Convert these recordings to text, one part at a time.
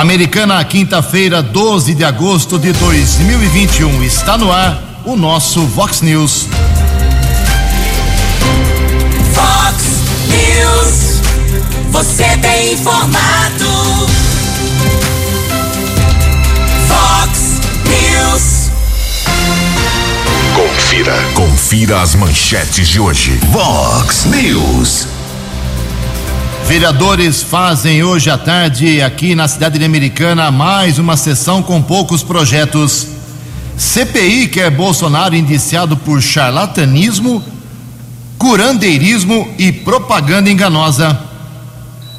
Americana, quinta-feira, 12 de agosto de 2021. Está no ar o nosso Vox News. Vox News. Você tem informado. Vox News. Confira. Confira as manchetes de hoje. Vox News. Vereadores fazem hoje à tarde, aqui na cidade de Americana, mais uma sessão com poucos projetos. CPI quer Bolsonaro indiciado por charlatanismo, curandeirismo e propaganda enganosa.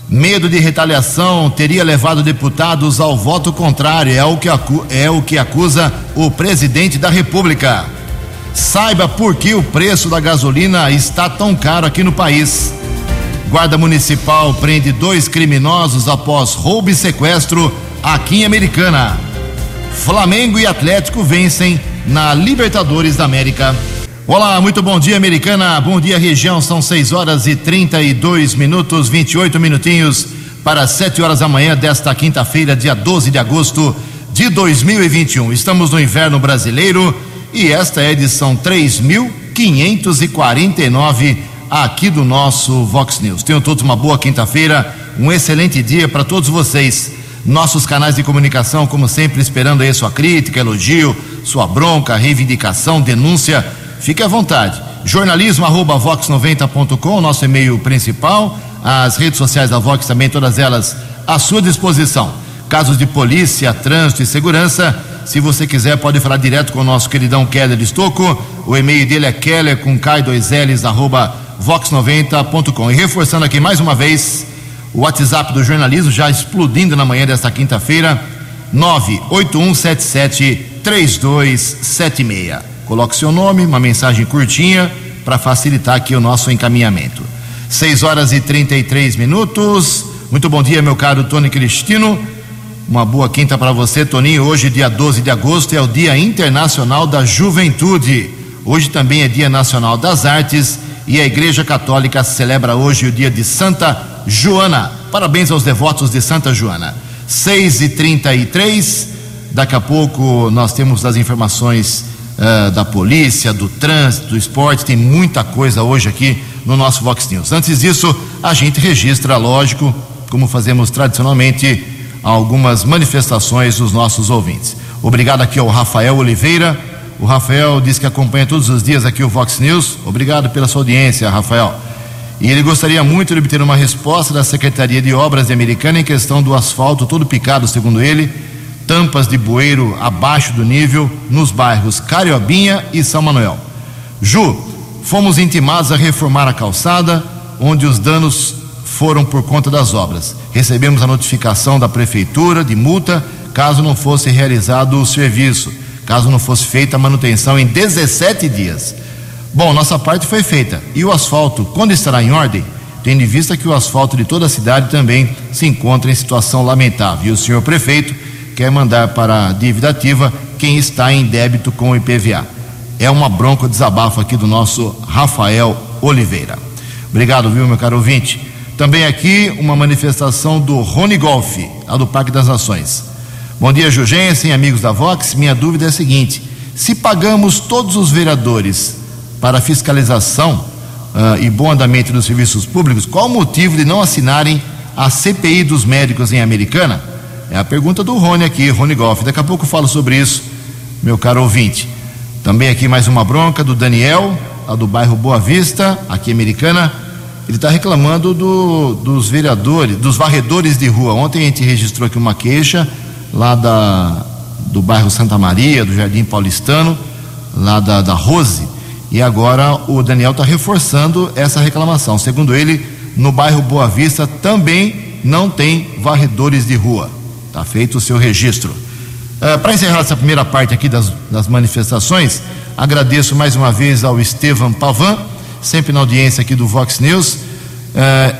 Medo de retaliação teria levado deputados ao voto contrário, é o que, é o que acusa o presidente da República. Saiba por que o preço da gasolina está tão caro aqui no país. Guarda Municipal prende dois criminosos após roubo e sequestro aqui em Americana. Flamengo e Atlético vencem na Libertadores da América. Olá, muito bom dia, Americana. Bom dia, região. São 6 horas e 32 minutos, 28 minutinhos para 7 horas da manhã desta quinta-feira, dia 12 de agosto de 2021. Estamos no inverno brasileiro e esta é a edição 3549 aqui do nosso Vox News. Tenham todos uma boa quinta-feira, um excelente dia para todos vocês. Nossos canais de comunicação, como sempre, esperando aí sua crítica, elogio, sua bronca, reivindicação, denúncia. Fique à vontade. Jornalismo arroba vox90.com, nosso e-mail principal. As redes sociais da Vox também, todas elas à sua disposição. Casos de polícia, trânsito e segurança. Se você quiser, pode falar direto com o nosso queridão Keller Estocco. O e-mail dele é keller com K2Ls arroba vox90.com. E reforçando aqui mais uma vez o WhatsApp do jornalismo, já explodindo na manhã desta quinta-feira, 981773276. Coloque seu nome, uma mensagem curtinha para facilitar aqui o nosso encaminhamento. 6 horas e 33 minutos. Muito bom dia, meu caro Tony Cristino. Uma boa quinta para você, Toninho. Hoje, dia 12 de agosto, é o Dia Internacional da Juventude. Hoje também é Dia Nacional das Artes e a Igreja Católica celebra hoje o dia de Santa Joana. Parabéns aos devotos de Santa Joana. 6 e 33 daqui a pouco nós temos as informações uh, da polícia, do trânsito, do esporte, tem muita coisa hoje aqui no nosso Vox News. Antes disso, a gente registra, lógico, como fazemos tradicionalmente, algumas manifestações dos nossos ouvintes. Obrigado aqui ao Rafael Oliveira o Rafael diz que acompanha todos os dias aqui o Vox News. Obrigado pela sua audiência, Rafael. E ele gostaria muito de obter uma resposta da Secretaria de Obras de Americana em questão do asfalto todo picado, segundo ele, tampas de bueiro abaixo do nível nos bairros Cariobinha e São Manuel. Ju, fomos intimados a reformar a calçada, onde os danos foram por conta das obras. Recebemos a notificação da prefeitura de multa caso não fosse realizado o serviço caso não fosse feita a manutenção em 17 dias. Bom, nossa parte foi feita. E o asfalto, quando estará em ordem? Tendo em vista que o asfalto de toda a cidade também se encontra em situação lamentável. E o senhor prefeito quer mandar para a dívida ativa quem está em débito com o IPVA. É uma bronca desabafo aqui do nosso Rafael Oliveira. Obrigado, viu, meu caro ouvinte? Também aqui uma manifestação do Rony Golf, lá do Parque das Nações. Bom dia, Jugensen, amigos da Vox. Minha dúvida é a seguinte: se pagamos todos os vereadores para fiscalização uh, e bom andamento dos serviços públicos, qual o motivo de não assinarem a CPI dos médicos em Americana? É a pergunta do Rony aqui, Rony Goff. Daqui a pouco eu falo sobre isso, meu caro ouvinte. Também aqui mais uma bronca do Daniel, lá do bairro Boa Vista, aqui Americana. Ele está reclamando do, dos vereadores, dos varredores de rua. Ontem a gente registrou aqui uma queixa lá da, do bairro Santa Maria, do Jardim Paulistano, lá da, da Rose, e agora o Daniel está reforçando essa reclamação. Segundo ele, no bairro Boa Vista também não tem varredores de rua. Está feito o seu registro. Uh, Para encerrar essa primeira parte aqui das, das manifestações, agradeço mais uma vez ao Estevam Pavan, sempre na audiência aqui do Vox News. Uh,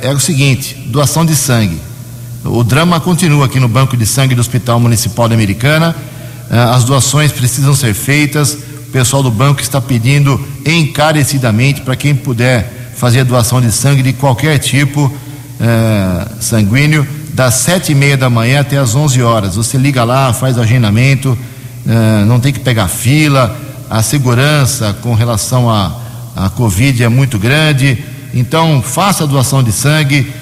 é o seguinte: doação de sangue o drama continua aqui no Banco de Sangue do Hospital Municipal da Americana. Eh, as doações precisam ser feitas. O pessoal do banco está pedindo encarecidamente para quem puder fazer doação de sangue de qualquer tipo eh, sanguíneo, das sete e meia da manhã até as 11 horas. Você liga lá, faz agendamento, eh, não tem que pegar fila. A segurança com relação à a, a Covid é muito grande. Então, faça a doação de sangue.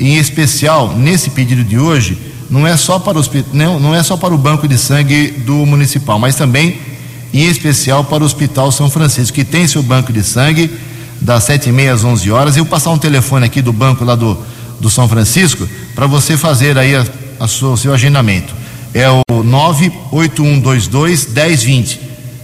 Em especial, nesse pedido de hoje, não é só para o, hospi- não, não é só para o banco de sangue do municipal, mas também, em especial, para o Hospital São Francisco, que tem seu banco de sangue das sete e meia às 11 horas. Eu vou passar um telefone aqui do banco lá do, do São Francisco para você fazer aí a, a sua- o seu agendamento. É o 98122 1020.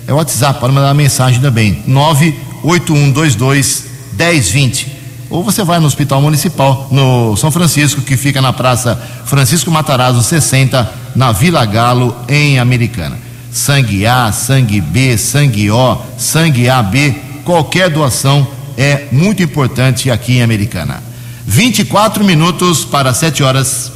É o WhatsApp para mandar mensagem também. 98122 1020. Ou você vai no Hospital Municipal, no São Francisco, que fica na Praça Francisco Matarazzo 60, na Vila Galo, em Americana. Sangue A, sangue B, sangue O, sangue AB, qualquer doação é muito importante aqui em Americana. 24 minutos para 7 horas.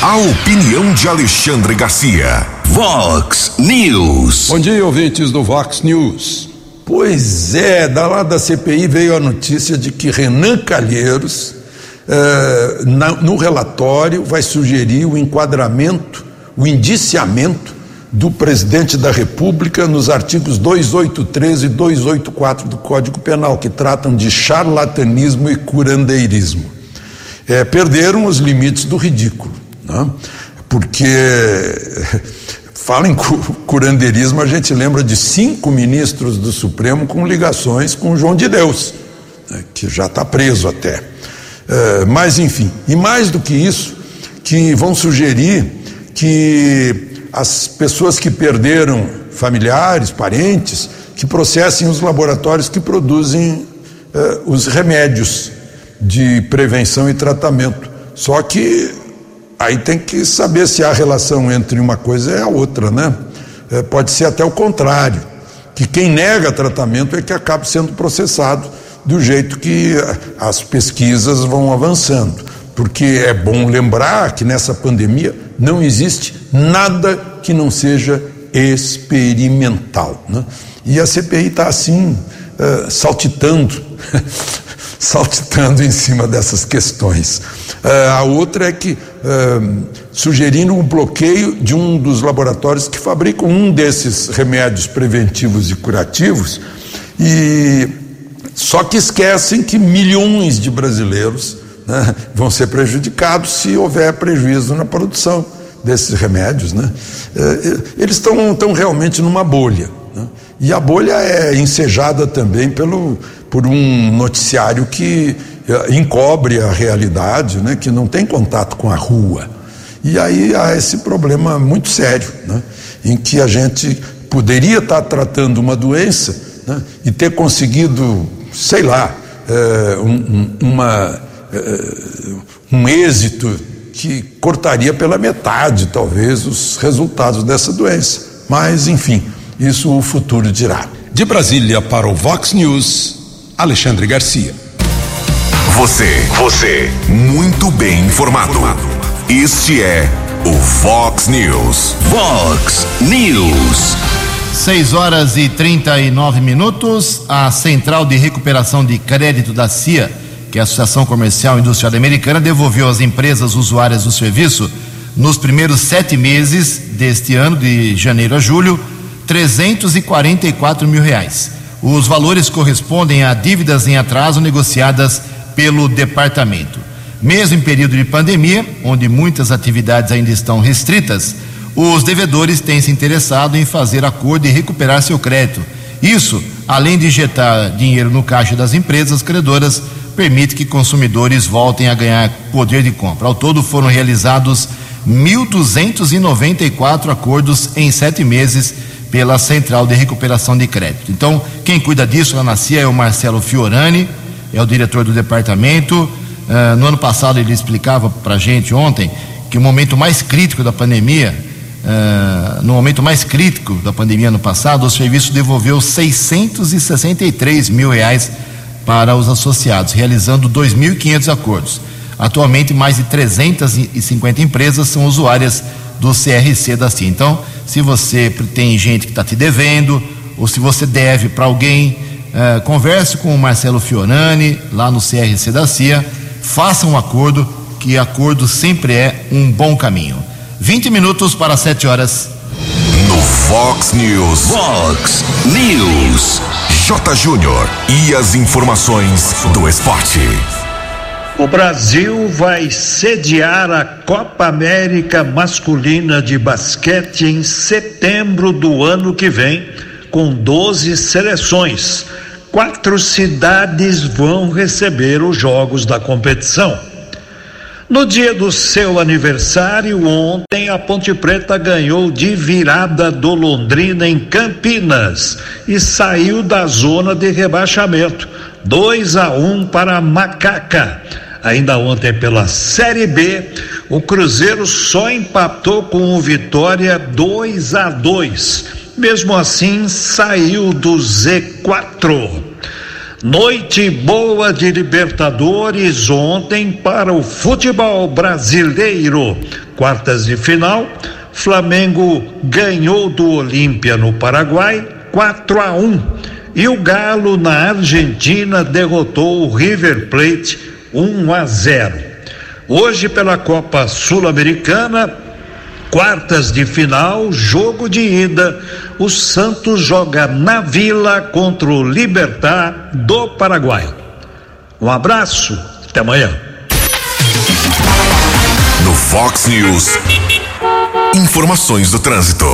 A opinião de Alexandre Garcia. Vox News. Bom dia, ouvintes do Vox News. Pois é, da lá da CPI veio a notícia de que Renan Calheiros, eh, na- no relatório, vai sugerir o enquadramento, o indiciamento do presidente da República nos artigos 283 e 284 do Código Penal, que tratam de charlatanismo e curandeirismo. É, perderam os limites do ridículo, né? porque fala em cu- curandeirismo, a gente lembra de cinco ministros do Supremo com ligações com João de Deus, né? que já está preso até. É, mas, enfim, e mais do que isso, que vão sugerir que as pessoas que perderam familiares, parentes, que processem os laboratórios que produzem eh, os remédios de prevenção e tratamento. Só que aí tem que saber se há relação entre uma coisa e a outra, né? Eh, pode ser até o contrário, que quem nega tratamento é que acaba sendo processado do jeito que eh, as pesquisas vão avançando. Porque é bom lembrar que nessa pandemia não existe nada que não seja experimental. Né? E a CPI está assim, eh, saltitando, saltitando em cima dessas questões. Eh, a outra é que eh, sugerindo um bloqueio de um dos laboratórios que fabricam um desses remédios preventivos e curativos, e só que esquecem que milhões de brasileiros né, vão ser prejudicados se houver prejuízo na produção desses remédios. Né? Eh, Eles estão realmente numa bolha. né? E a bolha é ensejada também pelo, por um noticiário que eh, encobre a realidade, né? que não tem contato com a rua. E aí há esse problema muito sério, né? em que a gente poderia estar tratando uma doença né? e ter conseguido, sei lá, eh, um, um- uma, eh, um êxito que cortaria pela metade, talvez, os resultados dessa doença. Mas, enfim, isso o futuro dirá. De Brasília para o Vox News, Alexandre Garcia. Você, você, muito bem informado. Este é o Vox News. Vox News. 6 horas e 39 minutos. A Central de Recuperação de Crédito da CIA, que é a Associação Comercial e Industrial Americana, devolveu às empresas usuárias do serviço, nos primeiros sete meses deste ano, de janeiro a julho, 344 mil reais. Os valores correspondem a dívidas em atraso negociadas pelo departamento. Mesmo em período de pandemia, onde muitas atividades ainda estão restritas, os devedores têm se interessado em fazer acordo e recuperar seu crédito. Isso, além de injetar dinheiro no caixa das empresas credoras, permite que consumidores voltem a ganhar poder de compra. Ao todo foram realizados 1.294 acordos em sete meses pela Central de Recuperação de Crédito. Então, quem cuida disso na CIA é o Marcelo Fiorani, é o diretor do departamento. Ah, no ano passado ele explicava para a gente ontem que o momento mais crítico da pandemia, ah, no momento mais crítico da pandemia no passado, o serviço devolveu 663 mil reais para os associados, realizando 2.500 acordos. Atualmente, mais de 350 empresas são usuárias do CRC da CIA. Então, se você tem gente que está te devendo, ou se você deve para alguém, eh, converse com o Marcelo Fiorani, lá no CRC da CIA, faça um acordo, que acordo sempre é um bom caminho. 20 minutos para 7 horas. No Fox News. Fox News. J. Júnior. E as informações do esporte. O Brasil vai sediar a Copa América Masculina de Basquete em setembro do ano que vem, com 12 seleções. Quatro cidades vão receber os jogos da competição. No dia do seu aniversário, ontem, a Ponte Preta ganhou de virada do Londrina em Campinas e saiu da zona de rebaixamento. 2 a 1 um para Macaca. Ainda ontem, pela Série B, o Cruzeiro só empatou com o Vitória 2 a 2. Mesmo assim, saiu do Z4. Noite boa de Libertadores ontem para o futebol brasileiro. Quartas de final, Flamengo ganhou do Olímpia no Paraguai 4 a 1 e o Galo na Argentina derrotou o River Plate 1 a 0. Hoje pela Copa Sul-Americana, quartas de final, jogo de ida, o Santos joga na Vila contra o Libertar do Paraguai. Um abraço, até amanhã. No Fox News. Informações do trânsito.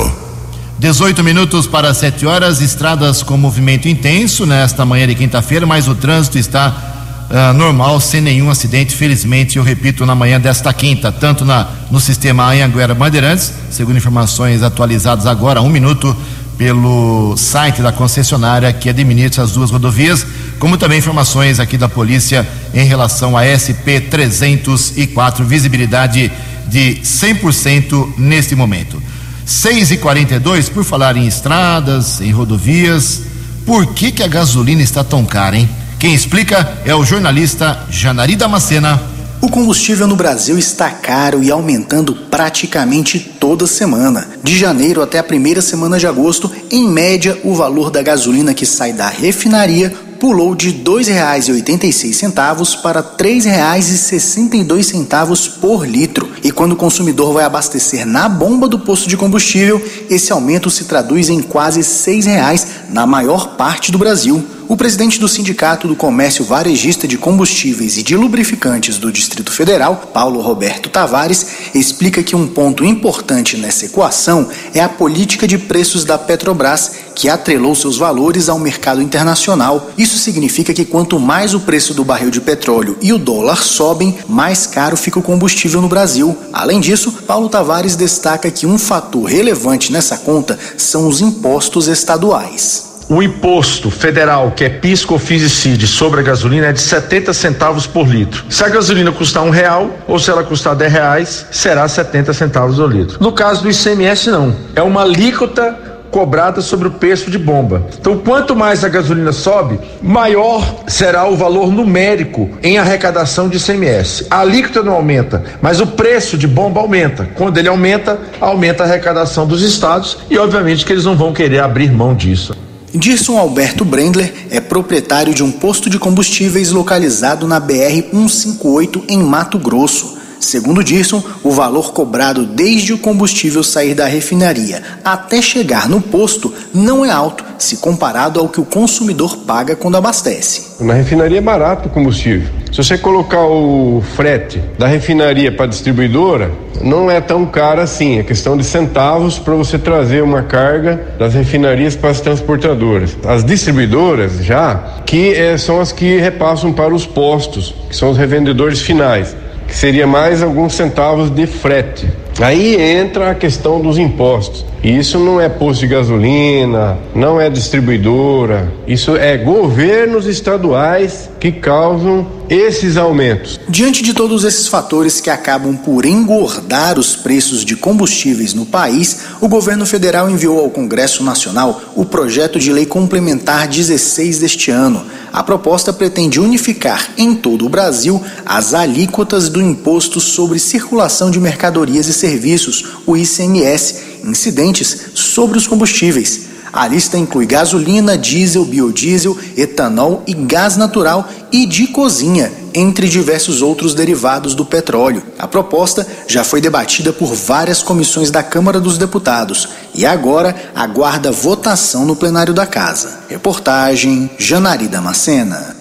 18 minutos para 7 horas, estradas com movimento intenso nesta manhã de quinta-feira, mas o trânsito está uh, normal, sem nenhum acidente, felizmente, eu repito, na manhã desta quinta, tanto na, no sistema Anhanguera Bandeirantes, segundo informações atualizadas agora, um minuto, pelo site da concessionária que administra as duas rodovias, como também informações aqui da polícia em relação a SP 304, visibilidade de 100% neste momento. 6 e 42 por falar em estradas, em rodovias, por que, que a gasolina está tão cara, hein? Quem explica é o jornalista Janari Damascena. O combustível no Brasil está caro e aumentando praticamente toda semana. De janeiro até a primeira semana de agosto, em média, o valor da gasolina que sai da refinaria pulou de R$ 2,86 para R$ 3,62 por litro. E quando o consumidor vai abastecer na bomba do posto de combustível, esse aumento se traduz em quase R$ 6,00 na maior parte do Brasil. O presidente do Sindicato do Comércio Varejista de Combustíveis e de Lubrificantes do Distrito Federal, Paulo Roberto Tavares, explica que um ponto importante nessa equação é a política de preços da Petrobras, que atrelou seus valores ao mercado internacional. Isso significa que quanto mais o preço do barril de petróleo e o dólar sobem, mais caro fica o combustível no Brasil. Além disso, Paulo Tavares destaca que um fator relevante nessa conta são os impostos estaduais. O imposto federal, que é PIS, COFINS e CID, sobre a gasolina é de 70 centavos por litro. Se a gasolina custar um real ou se ela custar 10 reais, será 70 centavos o litro. No caso do ICMS, não. É uma alíquota cobrada sobre o preço de bomba. Então, quanto mais a gasolina sobe, maior será o valor numérico em arrecadação de ICMS. A alíquota não aumenta, mas o preço de bomba aumenta. Quando ele aumenta, aumenta a arrecadação dos estados e, obviamente, que eles não vão querer abrir mão disso. Dirson Alberto Brendler é proprietário de um posto de combustíveis localizado na BR 158 em Mato Grosso. Segundo Dirson, o valor cobrado desde o combustível sair da refinaria até chegar no posto não é alto se comparado ao que o consumidor paga quando abastece. Na refinaria é barato o combustível. Se você colocar o frete da refinaria para a distribuidora, não é tão caro assim. É questão de centavos para você trazer uma carga das refinarias para as transportadoras. As distribuidoras já, que eh, são as que repassam para os postos, que são os revendedores finais que seria mais alguns centavos de frete. Aí entra a questão dos impostos. Isso não é posto de gasolina, não é distribuidora, isso é governos estaduais que causam esses aumentos. Diante de todos esses fatores que acabam por engordar os preços de combustíveis no país, o governo federal enviou ao Congresso Nacional o projeto de lei complementar 16 deste ano. A proposta pretende unificar em todo o Brasil as alíquotas do Imposto sobre Circulação de Mercadorias e Serviços, o ICMS, incidentes sobre os combustíveis. A lista inclui gasolina, diesel, biodiesel, etanol e gás natural e de cozinha, entre diversos outros derivados do petróleo. A proposta já foi debatida por várias comissões da Câmara dos Deputados e agora aguarda votação no plenário da Casa. Reportagem Janari Damascena.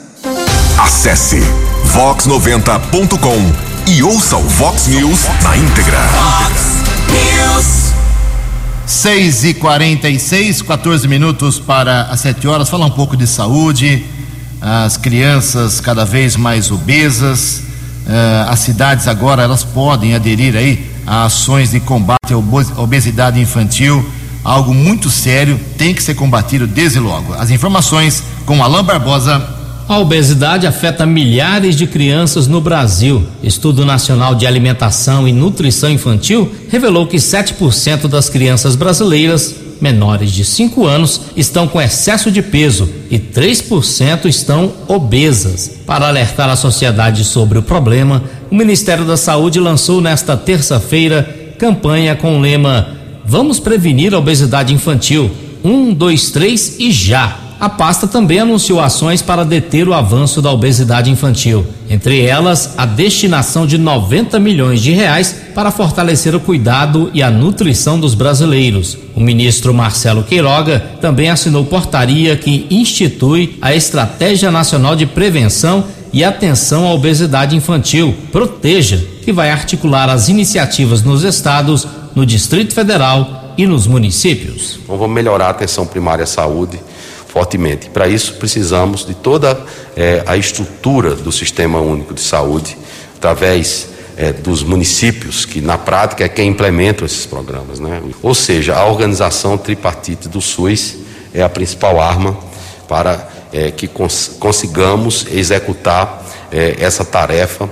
Acesse vox90.com e ouça o Vox News na íntegra. News. 6 e 46 14 minutos para as 7 horas. Falar um pouco de saúde. As crianças cada vez mais obesas. Uh, as cidades agora elas podem aderir aí a ações de combate à obesidade infantil. Algo muito sério, tem que ser combatido desde logo. As informações com Alain Barbosa. A obesidade afeta milhares de crianças no Brasil. Estudo Nacional de Alimentação e Nutrição Infantil revelou que 7% das crianças brasileiras menores de 5 anos estão com excesso de peso e 3% estão obesas. Para alertar a sociedade sobre o problema, o Ministério da Saúde lançou nesta terça-feira campanha com o lema Vamos prevenir a obesidade infantil. Um, dois, três e já! A pasta também anunciou ações para deter o avanço da obesidade infantil. Entre elas, a destinação de 90 milhões de reais para fortalecer o cuidado e a nutrição dos brasileiros. O ministro Marcelo Queiroga também assinou portaria que institui a Estratégia Nacional de Prevenção e Atenção à Obesidade Infantil, Proteja, que vai articular as iniciativas nos estados, no Distrito Federal e nos municípios. Então vamos melhorar a atenção primária à saúde fortemente. Para isso, precisamos de toda é, a estrutura do Sistema Único de Saúde, através é, dos municípios, que na prática é quem implementa esses programas. Né? Ou seja, a organização tripartite do SUS é a principal arma para é, que cons consigamos executar é, essa tarefa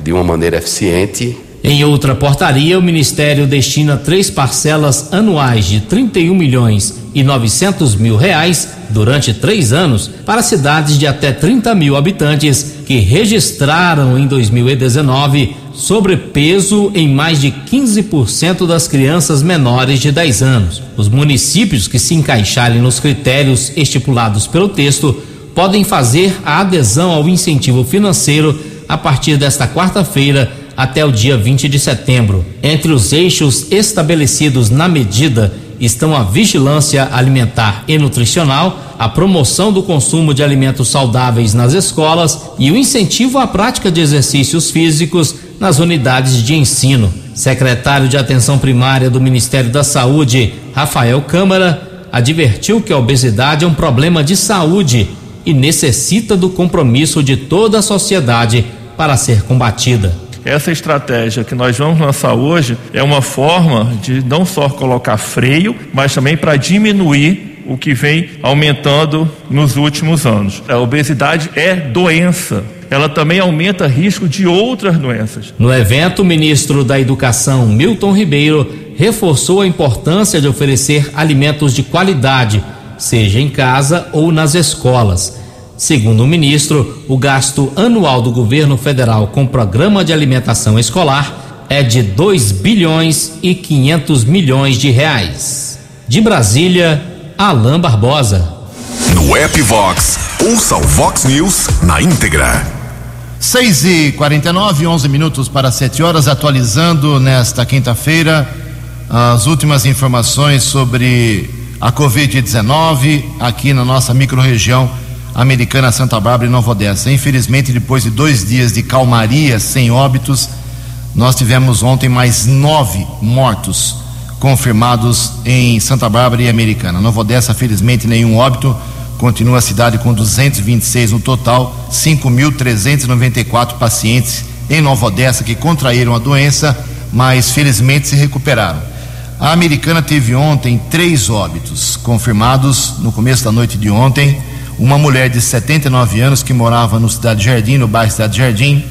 de uma maneira eficiente em outra portaria, o Ministério destina três parcelas anuais de 31 milhões e 900 mil reais durante três anos para cidades de até 30 mil habitantes que registraram em 2019 sobrepeso em mais de 15% das crianças menores de 10 anos. Os municípios que se encaixarem nos critérios estipulados pelo texto podem fazer a adesão ao incentivo financeiro a partir desta quarta-feira até o dia 20 de setembro. Entre os eixos estabelecidos na medida estão a vigilância alimentar e nutricional, a promoção do consumo de alimentos saudáveis nas escolas e o incentivo à prática de exercícios físicos nas unidades de ensino. Secretário de Atenção Primária do Ministério da Saúde, Rafael Câmara, advertiu que a obesidade é um problema de saúde e necessita do compromisso de toda a sociedade para ser combatida. Essa estratégia que nós vamos lançar hoje é uma forma de não só colocar freio, mas também para diminuir o que vem aumentando nos últimos anos. A obesidade é doença. Ela também aumenta risco de outras doenças. No evento, o ministro da Educação, Milton Ribeiro, reforçou a importância de oferecer alimentos de qualidade, seja em casa ou nas escolas. Segundo o ministro, o gasto anual do governo federal com o programa de alimentação escolar é de 2 bilhões e 500 milhões de reais. De Brasília, Alain Barbosa. No app Vox, ouça o Vox News na íntegra. 6 e 49 11 minutos para 7 horas, atualizando nesta quinta-feira as últimas informações sobre a Covid-19 aqui na nossa microrregião Americana Santa Bárbara e Nova Odessa. Infelizmente, depois de dois dias de calmaria sem óbitos, nós tivemos ontem mais nove mortos confirmados em Santa Bárbara e Americana. Nova Odessa, felizmente, nenhum óbito. Continua a cidade com 226 no total, 5.394 pacientes em Nova Odessa que contraíram a doença, mas felizmente se recuperaram. A americana teve ontem três óbitos confirmados no começo da noite de ontem uma mulher de 79 anos que morava no Cidade Jardim, no bairro Cidade Jardim,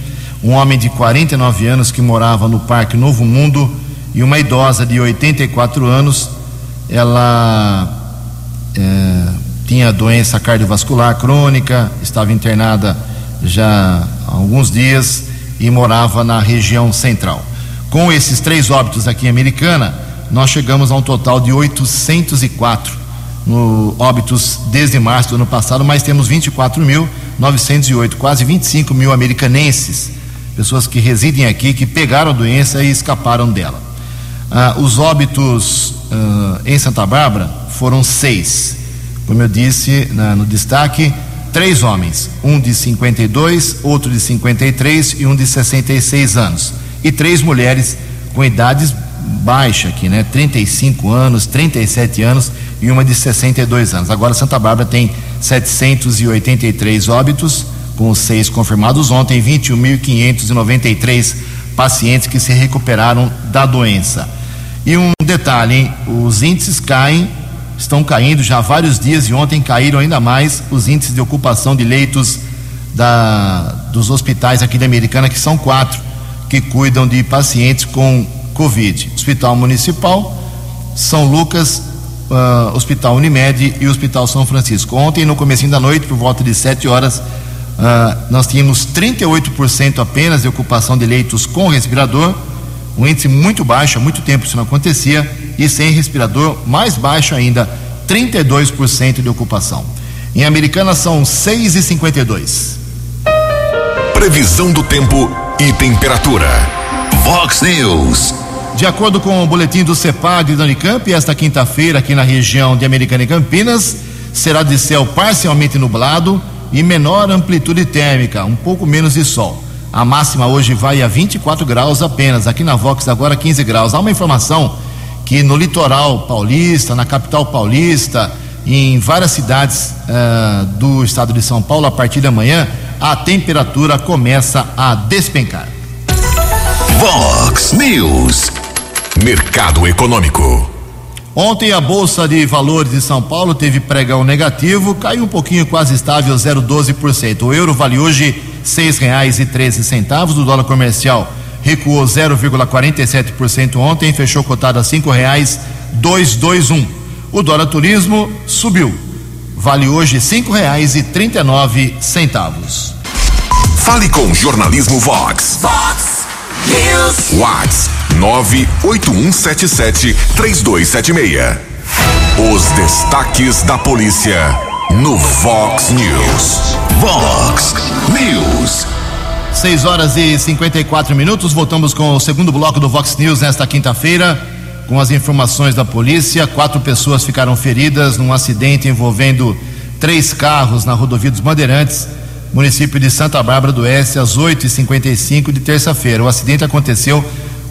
um homem de 49 anos que morava no Parque Novo Mundo e uma idosa de 84 anos. Ela é, tinha doença cardiovascular crônica, estava internada já há alguns dias e morava na região central. Com esses três óbitos aqui em Americana, nós chegamos a um total de 804 no óbitos desde março do ano passado, mas temos 24 908, quase 25 mil americanenses, pessoas que residem aqui, que pegaram a doença e escaparam dela. Ah, os óbitos ah, em Santa Bárbara foram seis. Como eu disse na, no destaque, três homens, um de 52, outro de 53 e um de 66 anos. E três mulheres com idades baixa aqui, né? 35 anos, 37 anos e uma de 62 anos. Agora Santa Bárbara tem 783 óbitos, com seis confirmados ontem, 21.593 pacientes que se recuperaram da doença. E um detalhe, hein? os índices caem, estão caindo já há vários dias e ontem caíram ainda mais os índices de ocupação de leitos da, dos hospitais aqui da Americana, que são quatro, que cuidam de pacientes com Covid. Hospital Municipal, São Lucas, uh, Hospital Unimed e Hospital São Francisco. Ontem, no começo da noite, por volta de 7 horas, uh, nós tínhamos 38% apenas de ocupação de leitos com respirador, um índice muito baixo, há muito tempo isso não acontecia, e sem respirador, mais baixo ainda, 32% de ocupação. Em Americana são 6,52. Previsão do tempo e temperatura. Vox News. De acordo com o boletim do CEPAG da Unicamp, esta quinta-feira, aqui na região de Americana e Campinas, será de céu parcialmente nublado e menor amplitude térmica, um pouco menos de sol. A máxima hoje vai a 24 graus apenas, aqui na Vox agora 15 graus. Há uma informação que no litoral paulista, na capital paulista, em várias cidades uh, do estado de São Paulo, a partir de amanhã, a temperatura começa a despencar. Vox News. Mercado Econômico. Ontem a Bolsa de Valores de São Paulo teve pregão negativo, caiu um pouquinho, quase estável, 0,12%. O euro vale hoje seis reais e treze centavos. O dólar comercial recuou 0,47% ontem, fechou cotado a cinco reais dois dois um. O dólar turismo subiu, vale hoje cinco reais e trinta e nove centavos. Fale com Jornalismo Vox. Vox News. Vox nove oito um sete sete três dois sete meia. Os destaques da polícia no Vox News. Vox News. 6 horas e 54 minutos. Voltamos com o segundo bloco do Vox News nesta quinta-feira. Com as informações da polícia, quatro pessoas ficaram feridas num acidente envolvendo três carros na rodovia dos Bandeirantes, município de Santa Bárbara do Oeste, às 8h55 de terça-feira. O acidente aconteceu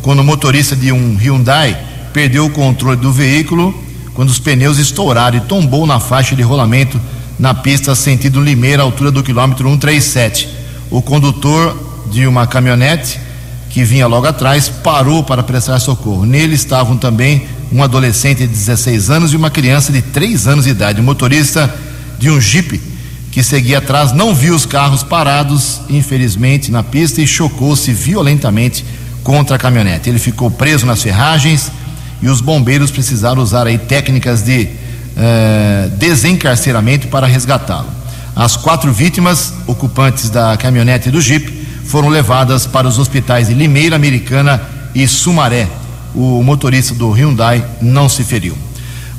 quando o motorista de um Hyundai perdeu o controle do veículo quando os pneus estouraram e tombou na faixa de rolamento na pista sentido Limeira, altura do quilômetro 137. O condutor de uma caminhonete que vinha logo atrás parou para prestar socorro. Nele estavam também um adolescente de 16 anos e uma criança de 3 anos de idade. O motorista de um Jeep que seguia atrás não viu os carros parados, infelizmente, na pista e chocou-se violentamente contra a caminhonete. Ele ficou preso nas ferragens e os bombeiros precisaram usar aí técnicas de eh, desencarceramento para resgatá-lo. As quatro vítimas, ocupantes da caminhonete do Jeep, foram levadas para os hospitais de Limeira, Americana e Sumaré. O motorista do Hyundai não se feriu.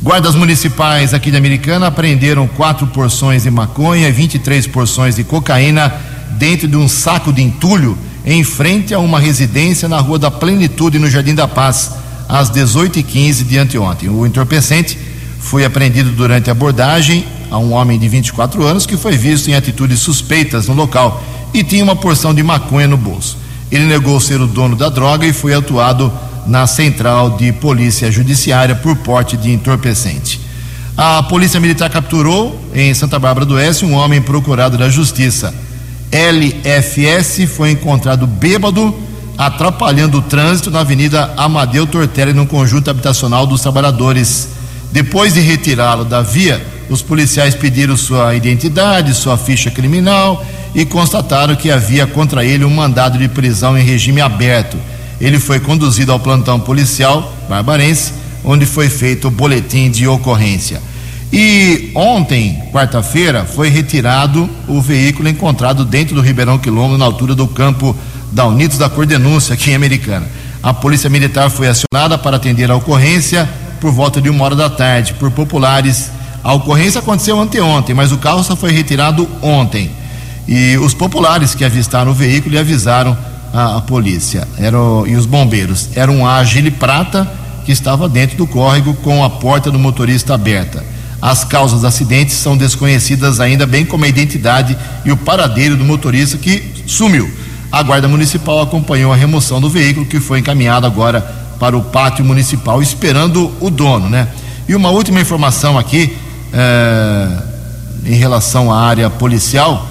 Guardas municipais aqui de Americana apreenderam quatro porções de maconha e 23 porções de cocaína dentro de um saco de entulho em frente a uma residência na Rua da Plenitude, no Jardim da Paz, às 18h15 de anteontem. O entorpecente foi apreendido durante a abordagem a um homem de 24 anos que foi visto em atitudes suspeitas no local e tinha uma porção de maconha no bolso. Ele negou ser o dono da droga e foi atuado na Central de Polícia Judiciária por porte de entorpecente. A Polícia Militar capturou em Santa Bárbara do Oeste um homem procurado da Justiça. LFS foi encontrado bêbado atrapalhando o trânsito na Avenida Amadeu Tortelli no conjunto habitacional dos trabalhadores. Depois de retirá-lo da via, os policiais pediram sua identidade, sua ficha criminal e constataram que havia contra ele um mandado de prisão em regime aberto. Ele foi conduzido ao plantão policial barbarense, onde foi feito o boletim de ocorrência. E ontem, quarta-feira, foi retirado o veículo encontrado dentro do Ribeirão Quilombo, na altura do campo da Unidos da Cordenúncia, aqui em Americana. A Polícia Militar foi acionada para atender a ocorrência por volta de uma hora da tarde, por populares. A ocorrência aconteceu anteontem, mas o carro só foi retirado ontem. E os populares que avistaram o veículo e avisaram a, a polícia era o, e os bombeiros. Era um Agile Prata que estava dentro do córrego com a porta do motorista aberta. As causas do acidente são desconhecidas ainda, bem como a identidade e o paradeiro do motorista que sumiu. A Guarda Municipal acompanhou a remoção do veículo, que foi encaminhado agora para o pátio municipal, esperando o dono, né? E uma última informação aqui, é, em relação à área policial,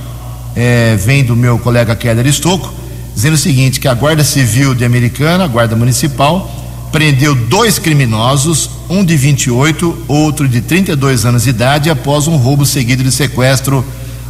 é, vem do meu colega Keller Estocco, dizendo o seguinte: que a Guarda Civil de Americana, a Guarda Municipal, prendeu dois criminosos, um de 28, outro de 32 anos de idade, após um roubo seguido de sequestro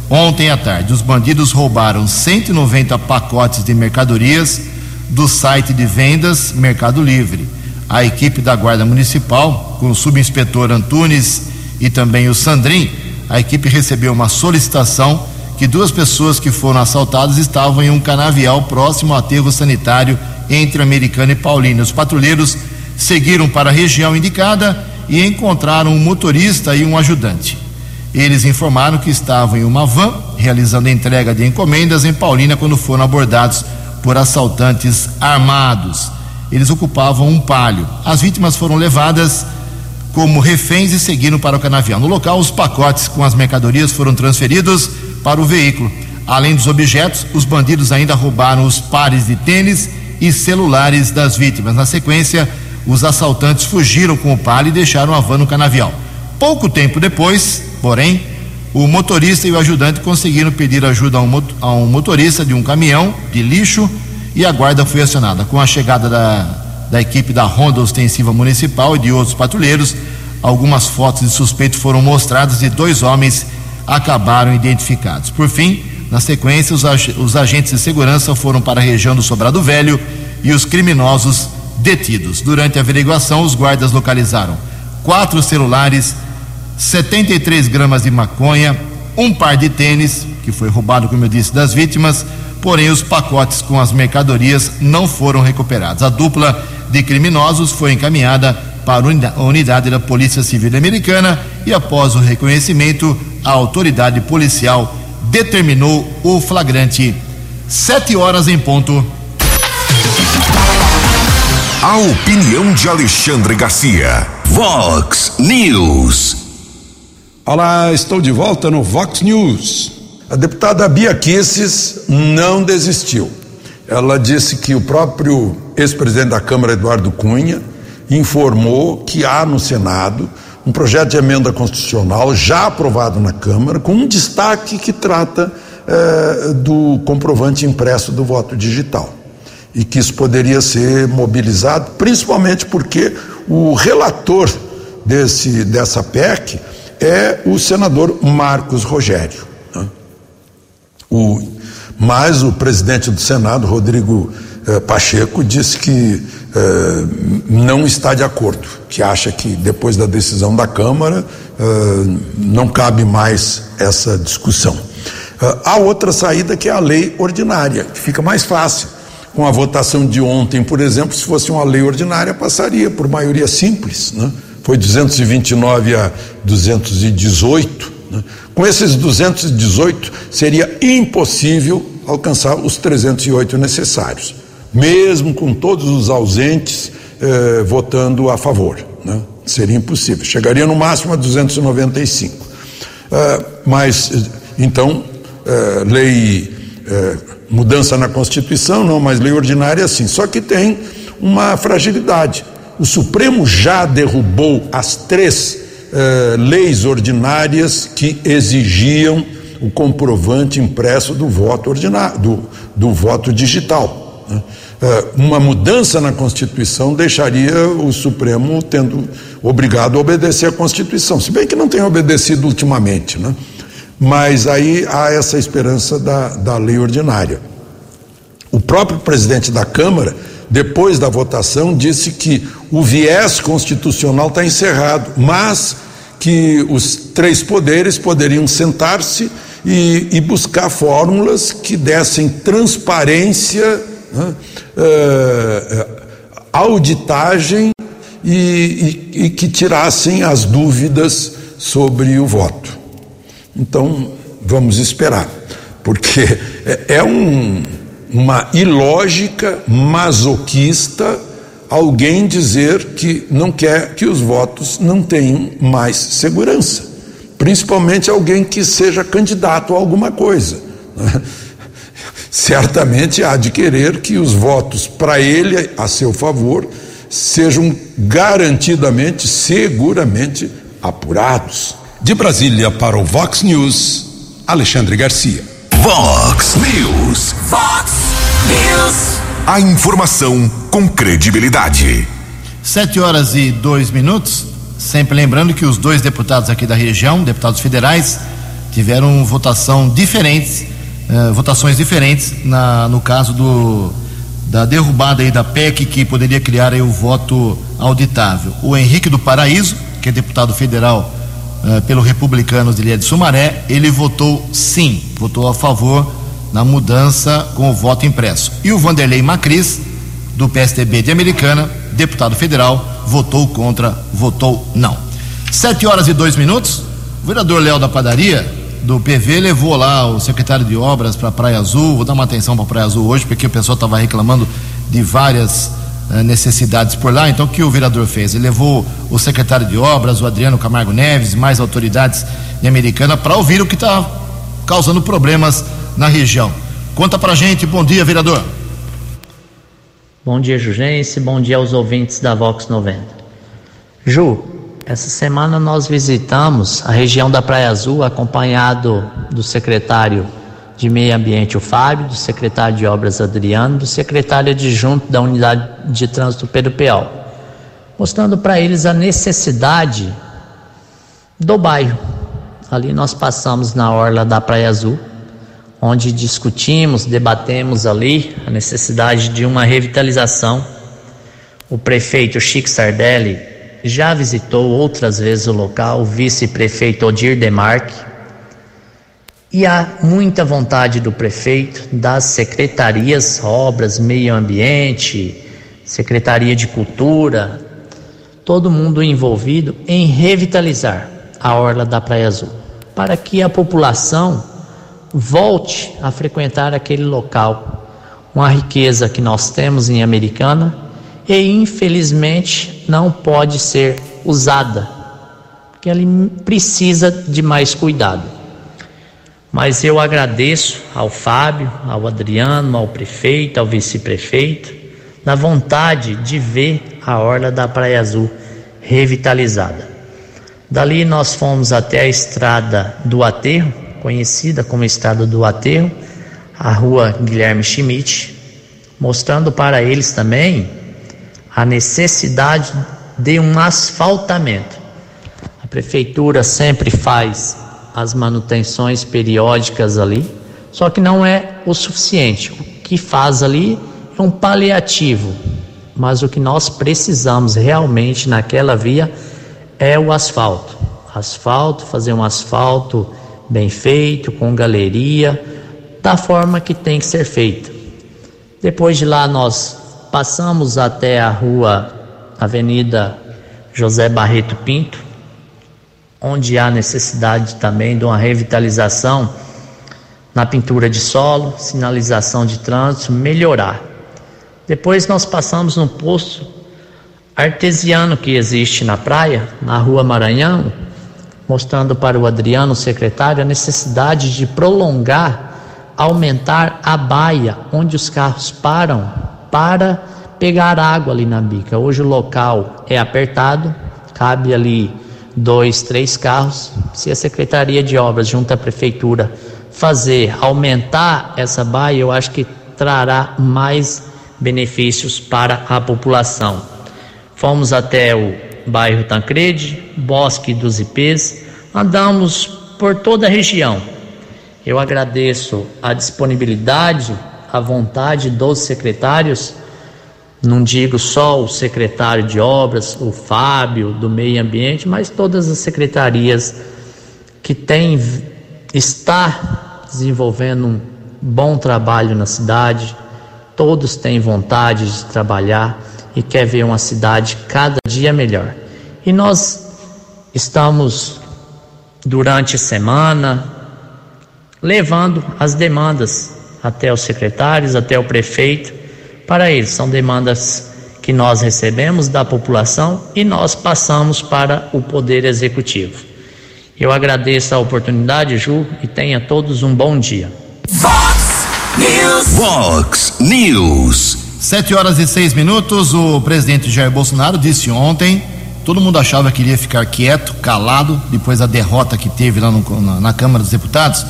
ontem à tarde. Os bandidos roubaram 190 pacotes de mercadorias do site de vendas Mercado Livre. A equipe da Guarda Municipal, com o subinspetor Antunes e também o Sandrin, a equipe recebeu uma solicitação que duas pessoas que foram assaltadas estavam em um canavial próximo ao aterro sanitário entre Americana e Paulina. Os patrulheiros seguiram para a região indicada e encontraram um motorista e um ajudante. Eles informaram que estavam em uma van realizando entrega de encomendas em Paulina quando foram abordados por assaltantes armados. Eles ocupavam um palio. As vítimas foram levadas como reféns e seguiram para o canavial. No local, os pacotes com as mercadorias foram transferidos para o veículo. Além dos objetos, os bandidos ainda roubaram os pares de tênis e celulares das vítimas. Na sequência, os assaltantes fugiram com o palio e deixaram a van no canavial. Pouco tempo depois, porém, o motorista e o ajudante conseguiram pedir ajuda a um motorista de um caminhão de lixo e a guarda foi acionada. Com a chegada da, da equipe da Ronda Ostensiva Municipal e de outros patrulheiros, algumas fotos de suspeito foram mostradas e dois homens acabaram identificados. Por fim, na sequência, os, ag os agentes de segurança foram para a região do Sobrado Velho e os criminosos detidos. Durante a averiguação, os guardas localizaram quatro celulares, 73 gramas de maconha, um par de tênis, que foi roubado, como eu disse, das vítimas, porém os pacotes com as mercadorias não foram recuperados. A dupla de criminosos foi encaminhada para a unidade da Polícia Civil Americana e, após o reconhecimento, a autoridade policial determinou o flagrante. Sete horas em ponto. A opinião de Alexandre Garcia. Vox News. Olá, estou de volta no Vox News. A deputada Bia Kisses não desistiu. Ela disse que o próprio ex-presidente da Câmara, Eduardo Cunha, informou que há no Senado um projeto de emenda constitucional já aprovado na Câmara, com um destaque que trata eh, do comprovante impresso do voto digital. E que isso poderia ser mobilizado, principalmente porque o relator desse, dessa PEC é o senador Marcos Rogério. Né? O, mas o presidente do Senado, Rodrigo eh, Pacheco, disse que não está de acordo, que acha que depois da decisão da Câmara eh, não cabe mais essa discussão. Há outra saída que é a lei ordinária, que fica mais fácil. Com a votação de ontem, por exemplo, se fosse uma lei ordinária, passaria por maioria simples, né? foi 229 a 218. Né? Com esses 218, seria impossível alcançar os 308 necessários mesmo com todos os ausentes eh, votando a favor. Né? Seria impossível. Chegaria no máximo a 295. Uh, mas, então, uh, lei, uh, mudança na Constituição, não, mas lei ordinária sim. Só que tem uma fragilidade. O Supremo já derrubou as três leis ordinárias que exigiam o comprovante impresso do voto ordinário, do, do voto digital. Né? É, uma mudança na Constituição deixaria o Supremo tendo obrigado a obedecer à Constituição, se bem que não tem obedecido ultimamente, né? Mas aí há essa esperança da, da lei ordinária. O próprio presidente da Câmara, depois da votação, disse que o viés constitucional está encerrado, mas que os três poderes poderiam sentar-se e, e buscar fórmulas que dessem transparência né? É, auditagem e, e, e que tirassem as dúvidas sobre o voto. Então, vamos esperar. porque é, é um, uma ilógica masoquista alguém dizer que não quer que os votos não tenham mais segurança, principalmente alguém que seja candidato a alguma coisa. Né? Certamente há de querer que os votos para ele, a seu favor, sejam garantidamente, seguramente apurados. De Brasília para o Vox News, Alexandre Garcia. Vox News. Vox News. A informação com credibilidade. Sete horas e dois minutos. Sempre lembrando que os dois deputados aqui da região, deputados federais, tiveram votação diferentes, eh, votações diferentes na, no caso do, da derrubada aí da PEC que poderia criar aí o voto auditável. O Henrique do Paraíso, que é deputado federal eh, pelo Republicanos de Ilha de Sumaré, ele votou sim, votou a favor na mudança com o voto impresso. E o Vanderlei Macris, do PSDB de Americana, deputado federal, votou contra, votou não. Sete horas e dois minutos. O vereador Léo da Padaria, do PV, levou lá o secretário de obras para Praia Azul. Vou dar uma atenção para Praia Azul hoje, porque o pessoal estava reclamando de várias eh, necessidades por lá. Então, o que o vereador fez? Ele levou o secretário de obras, o Adriano Camargo Neves, mais autoridades de Americana, para ouvir o que está causando problemas na região. Conta pra gente, bom dia, vereador. Bom dia, Jugense, bom dia aos ouvintes da Vox 90. Ju, essa semana nós visitamos a região da Praia Azul, acompanhado do secretário de Meio Ambiente, o Fábio, do secretário de Obras, Adriano, do secretário adjunto da Unidade de Trânsito, Pedro Peal, mostrando para eles a necessidade do bairro. Ali nós passamos na orla da Praia Azul, onde discutimos, debatemos ali a necessidade de uma revitalização. O prefeito Chico Sardelli já visitou outras vezes o local, o vice-prefeito Odir Demarque, e há muita vontade do prefeito, das secretarias, obras, meio ambiente, secretaria de cultura, todo mundo envolvido em revitalizar a orla da Praia Azul, para que a população volte a frequentar aquele local. Uma riqueza que nós temos em Americana e infelizmente não pode ser usada, porque ele precisa de mais cuidado. Mas eu agradeço ao Fábio, ao Adriano, ao prefeito, ao vice-prefeito, na vontade de ver a orla da Praia Azul revitalizada. Dali nós fomos até a estrada do Aterro, conhecida como Estrada do Aterro, a rua Guilherme Schmidt, mostrando para eles também a necessidade de um asfaltamento. A prefeitura sempre faz as manutenções periódicas ali, só que não é o suficiente. O que faz ali é um paliativo, mas o que nós precisamos realmente naquela via é o asfalto. Asfalto, fazer um asfalto bem feito, com galeria, da forma que tem que ser feito. Depois de lá nós passamos até a rua Avenida José Barreto Pinto, onde há necessidade também de uma revitalização na pintura de solo, sinalização de trânsito, melhorar. Depois nós passamos no posto artesiano que existe na praia, na rua Maranhão, mostrando para o Adriano, o secretário, a necessidade de prolongar, aumentar a baia onde os carros param para pegar água ali na bica. Hoje o local é apertado, cabe ali dois, três carros. Se a Secretaria de Obras, junto à Prefeitura, fazer aumentar essa baia, eu acho que trará mais benefícios para a população. Fomos até o bairro Tancrede, Bosque dos Ipês, andamos por toda a região. Eu agradeço a disponibilidade, a vontade dos secretários, não digo só o secretário de obras, o Fábio, do meio ambiente, mas todas as secretarias que têm, está desenvolvendo um bom trabalho na cidade, todos têm vontade de trabalhar e quer ver uma cidade cada dia melhor. E nós estamos durante a semana levando as demandas até os secretários, até o prefeito, para eles. São demandas que nós recebemos da população e nós passamos para o Poder Executivo. Eu agradeço a oportunidade, Ju, e tenha todos um bom dia. Fox News. Vox News. Sete horas e seis minutos. O presidente Jair Bolsonaro disse ontem. Todo mundo achava que iria ficar quieto, calado, depois da derrota que teve lá no, na, na Câmara dos Deputados.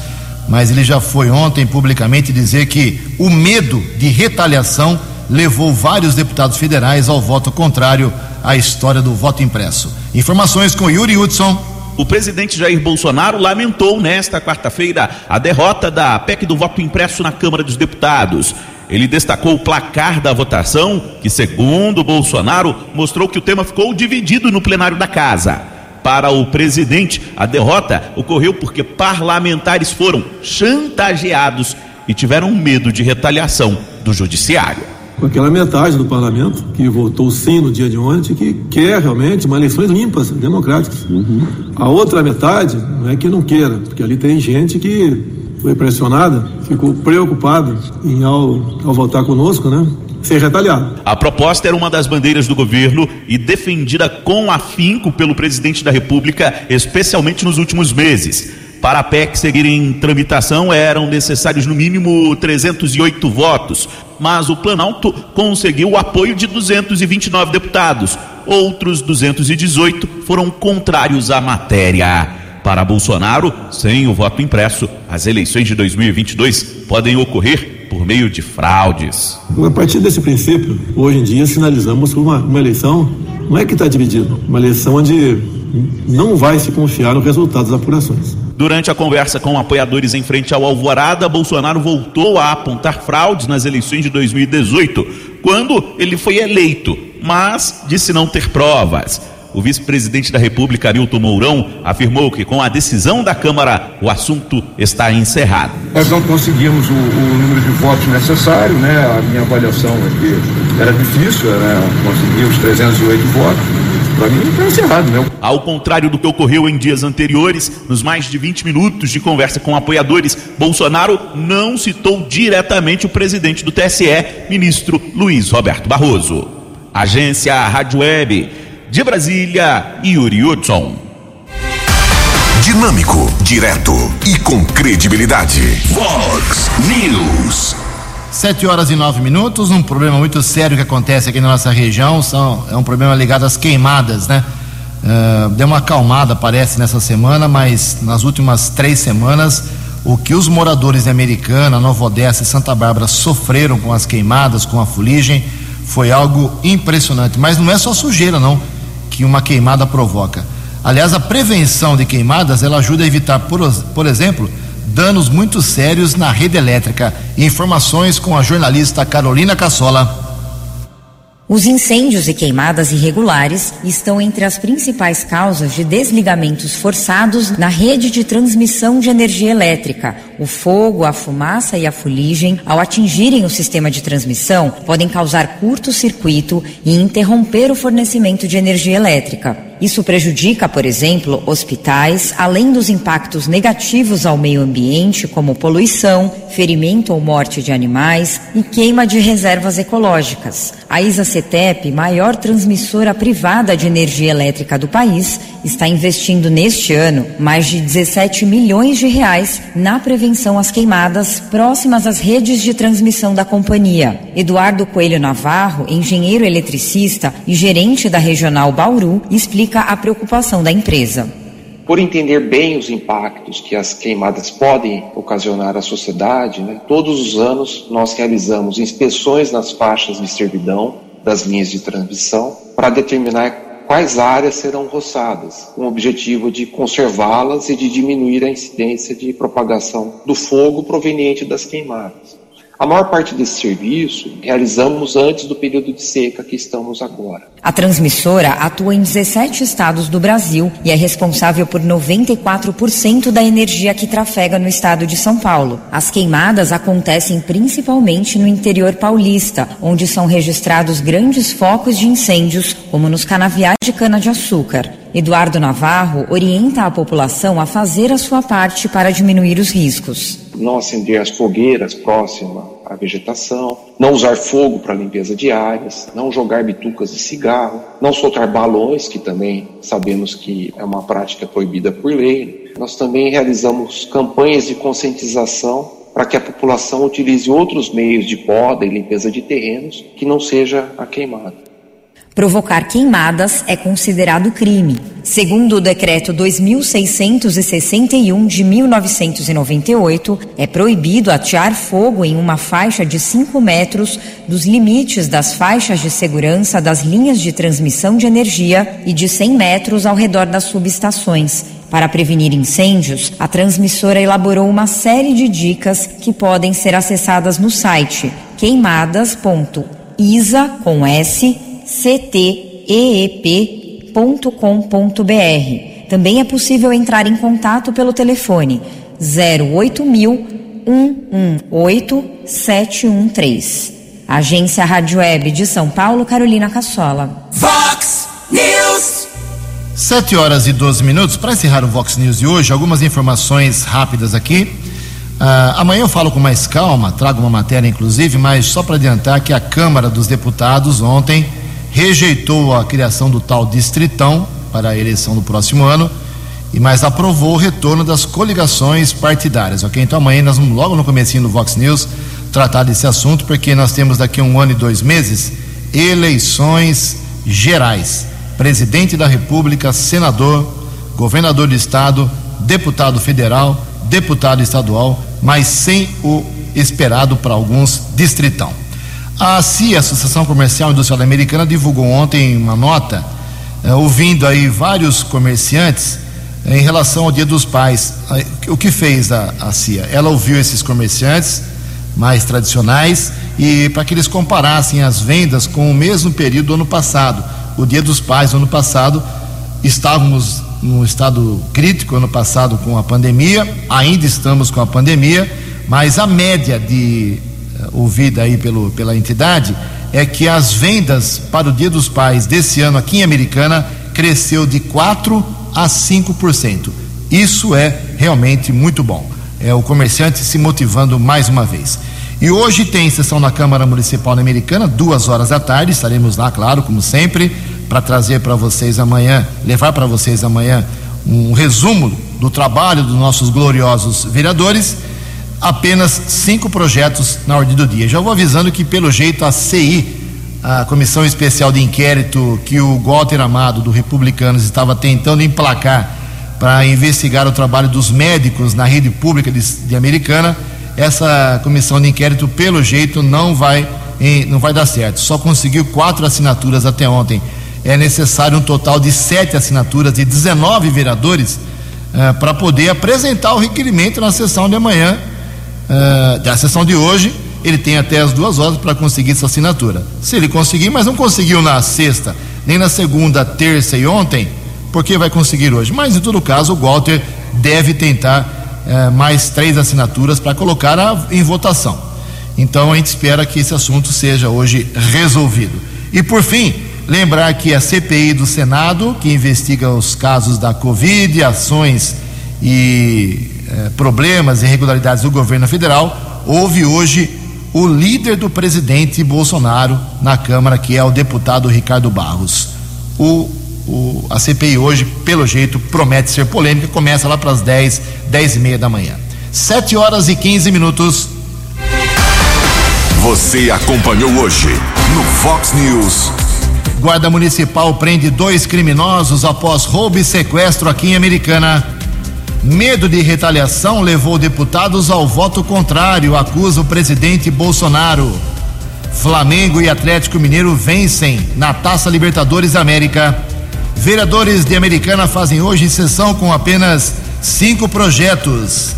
Mas ele já foi ontem publicamente dizer que o medo de retaliação levou vários deputados federais ao voto contrário à história do voto impresso. Informações com Yuri Hudson. O presidente Jair Bolsonaro lamentou nesta quarta-feira a derrota da PEC do voto impresso na Câmara dos Deputados. Ele destacou o placar da votação, que, segundo Bolsonaro, mostrou que o tema ficou dividido no plenário da casa. Para o presidente, a derrota ocorreu porque parlamentares foram chantageados e tiveram medo de retaliação do judiciário com aquela metade do parlamento que votou sim no dia de ontem, que quer realmente uma eleições limpas, democráticas. Uhum. A outra metade não é que não queira, porque ali tem gente que foi pressionada, ficou preocupada em ao, ao votar conosco, né? Ser retaliado. A proposta era uma das bandeiras do governo e defendida com afinco pelo presidente da República, especialmente nos últimos meses. Para a PEC seguir em tramitação, eram necessários no mínimo 308 votos, mas o Planalto conseguiu o apoio de 229 deputados. Outros 218 foram contrários à matéria. Para Bolsonaro, sem o voto impresso, as eleições de 2022 podem ocorrer por meio de fraudes. A partir desse princípio, hoje em dia sinalizamos uma, uma eleição, não é que está dividido, uma eleição onde não vai se confiar no resultado das apurações. Durante a conversa com apoiadores em frente ao Alvorada, Bolsonaro voltou a apontar fraudes nas eleições de 2018, quando ele foi eleito, mas disse não ter provas. O vice-presidente da República, Milton Mourão, afirmou que com a decisão da Câmara o assunto está encerrado. Nós não conseguimos o, o número de votos necessário, né? A minha avaliação é que era difícil, né? Conseguir os 308 votos para mim está encerrado, né? Ao contrário do que ocorreu em dias anteriores, nos mais de 20 minutos de conversa com apoiadores, Bolsonaro não citou diretamente o presidente do TSE, ministro Luiz Roberto Barroso. Agência Rádio Web, de Brasília, Yuri Hudson. Dinâmico, direto e com credibilidade. Vox News. Sete horas e nove minutos, um problema muito sério que acontece aqui na nossa região, são, é um problema ligado às queimadas, né? Uh, deu uma acalmada, parece, nessa semana, mas nas últimas três semanas, o que os moradores de Americana, Nova Odessa e Santa Bárbara sofreram com as queimadas, com a fuligem, foi algo impressionante. Mas não é só sujeira, não, que uma queimada provoca. Aliás, a prevenção de queimadas, ela ajuda a evitar, por, por exemplo, danos muito sérios na rede elétrica. Informações com a jornalista Carolina Cassola. Os incêndios e queimadas irregulares estão entre as principais causas de desligamentos forçados na rede de transmissão de energia elétrica. O fogo, a fumaça e a fuligem, ao atingirem o sistema de transmissão, podem causar curto-circuito e interromper o fornecimento de energia elétrica. Isso prejudica, por exemplo, hospitais, além dos impactos negativos ao meio ambiente, como poluição, ferimento ou morte de animais e queima de reservas ecológicas. A ISA-CETEP, maior transmissora privada de energia elétrica do país, está investindo neste ano mais de 17 milhões de reais na prevenção às queimadas próximas às redes de transmissão da companhia. Eduardo Coelho Navarro, engenheiro eletricista e gerente da regional Bauru, explica a preocupação da empresa. Por entender bem os impactos que as queimadas podem ocasionar à sociedade, né, todos os anos nós realizamos inspeções nas faixas de servidão das linhas de transmissão para determinar quais áreas serão roçadas, com o objetivo de conservá-las e de diminuir a incidência de propagação do fogo proveniente das queimadas. A maior parte desse serviço realizamos antes do período de seca que estamos agora. A transmissora atua em 17 estados do Brasil e é responsável por 94% da energia que trafega no estado de São Paulo. As queimadas acontecem principalmente no interior paulista, onde são registrados grandes focos de incêndios, como nos canaviais de cana-de-açúcar. Eduardo Navarro orienta a população a fazer a sua parte para diminuir os riscos. Não acender as fogueiras próximas à vegetação, não usar fogo para limpeza de áreas, não jogar bitucas de cigarro, não soltar balões, que também sabemos que é uma prática proibida por lei. Nós também realizamos campanhas de conscientização para que a população utilize outros meios de poda e limpeza de terrenos que não seja a queimada. Provocar queimadas é considerado crime. Segundo o decreto 2661 de 1998, é proibido atear fogo em uma faixa de 5 metros dos limites das faixas de segurança das linhas de transmissão de energia e de 100 metros ao redor das subestações. Para prevenir incêndios, a transmissora elaborou uma série de dicas que podem ser acessadas no site queimadas.isa com S cteep.com.br. Também é possível entrar em contato pelo telefone 08000 118 713. Agência Rádio Web de São Paulo, Carolina Cassola. Vox News. 7 horas e 12 minutos. Para encerrar o Vox News de hoje, algumas informações rápidas aqui. Uh, amanhã eu falo com mais calma, trago uma matéria inclusive, mas só para adiantar que a Câmara dos Deputados ontem rejeitou a criação do tal distritão para a eleição do próximo ano, e mas aprovou o retorno das coligações partidárias, ok? Então amanhã nós vamos logo no comecinho do Vox News tratar desse assunto, porque nós temos daqui um ano e dois meses eleições gerais. Presidente da República, senador, governador do estado, deputado federal, deputado estadual, mas sem o esperado para alguns distritão. A CIA, Associação Comercial Industrial Americana, divulgou ontem uma nota, eh, ouvindo aí vários comerciantes eh, em relação ao Dia dos Pais. O que fez a, a CIA? Ela ouviu esses comerciantes mais tradicionais e para que eles comparassem as vendas com o mesmo período do ano passado. O Dia dos Pais, no ano passado, estávamos num estado crítico ano passado com a pandemia, ainda estamos com a pandemia, mas a média de ouvida aí pelo, pela entidade, é que as vendas para o Dia dos Pais desse ano aqui em Americana cresceu de 4 a 5%. Isso é realmente muito bom. É o comerciante se motivando mais uma vez. E hoje tem sessão na Câmara Municipal Americana, duas horas da tarde. Estaremos lá, claro, como sempre, para trazer para vocês amanhã, levar para vocês amanhã um resumo do trabalho dos nossos gloriosos vereadores apenas cinco projetos na ordem do dia. Já vou avisando que, pelo jeito, a CI, a Comissão Especial de Inquérito que o Walter Amado, do Republicanos, estava tentando emplacar para investigar o trabalho dos médicos na rede pública de, de Americana, essa comissão de inquérito, pelo jeito, não vai, não vai dar certo. Só conseguiu quatro assinaturas até ontem. É necessário um total de sete assinaturas de 19 vereadores uh, para poder apresentar o requerimento na sessão de amanhã uh, da sessão de hoje, ele tem até as duas horas para conseguir essa assinatura. Se ele conseguir, mas não conseguiu na sexta, nem na segunda, terça e ontem, por que vai conseguir hoje? Mas em todo caso, o Walter deve tentar uh, mais três assinaturas para colocar a, em votação. Então a gente espera que esse assunto seja hoje resolvido. E por fim, lembrar que a CPI do Senado, que investiga os casos da Covid, ações e eh, problemas e irregularidades do governo federal, houve hoje o líder do presidente Bolsonaro na Câmara, que é o deputado Ricardo Barros. O, o, a CPI hoje, pelo jeito, promete ser polêmica, começa lá para as 10, 10 e meia da manhã. 7 horas e 15 minutos. Você acompanhou hoje no Fox News. Guarda Municipal prende dois criminosos após roubo e sequestro aqui em Americana. Medo de retaliação levou deputados ao voto contrário, acusa o presidente Bolsonaro. Flamengo e Atlético Mineiro vencem na Taça Libertadores América. Vereadores de Americana fazem hoje sessão com apenas cinco projetos.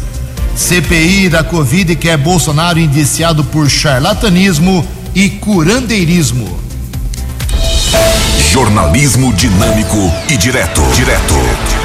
CPI da Covid quer Bolsonaro indiciado por charlatanismo e curandeirismo. Jornalismo dinâmico e direto. Direto.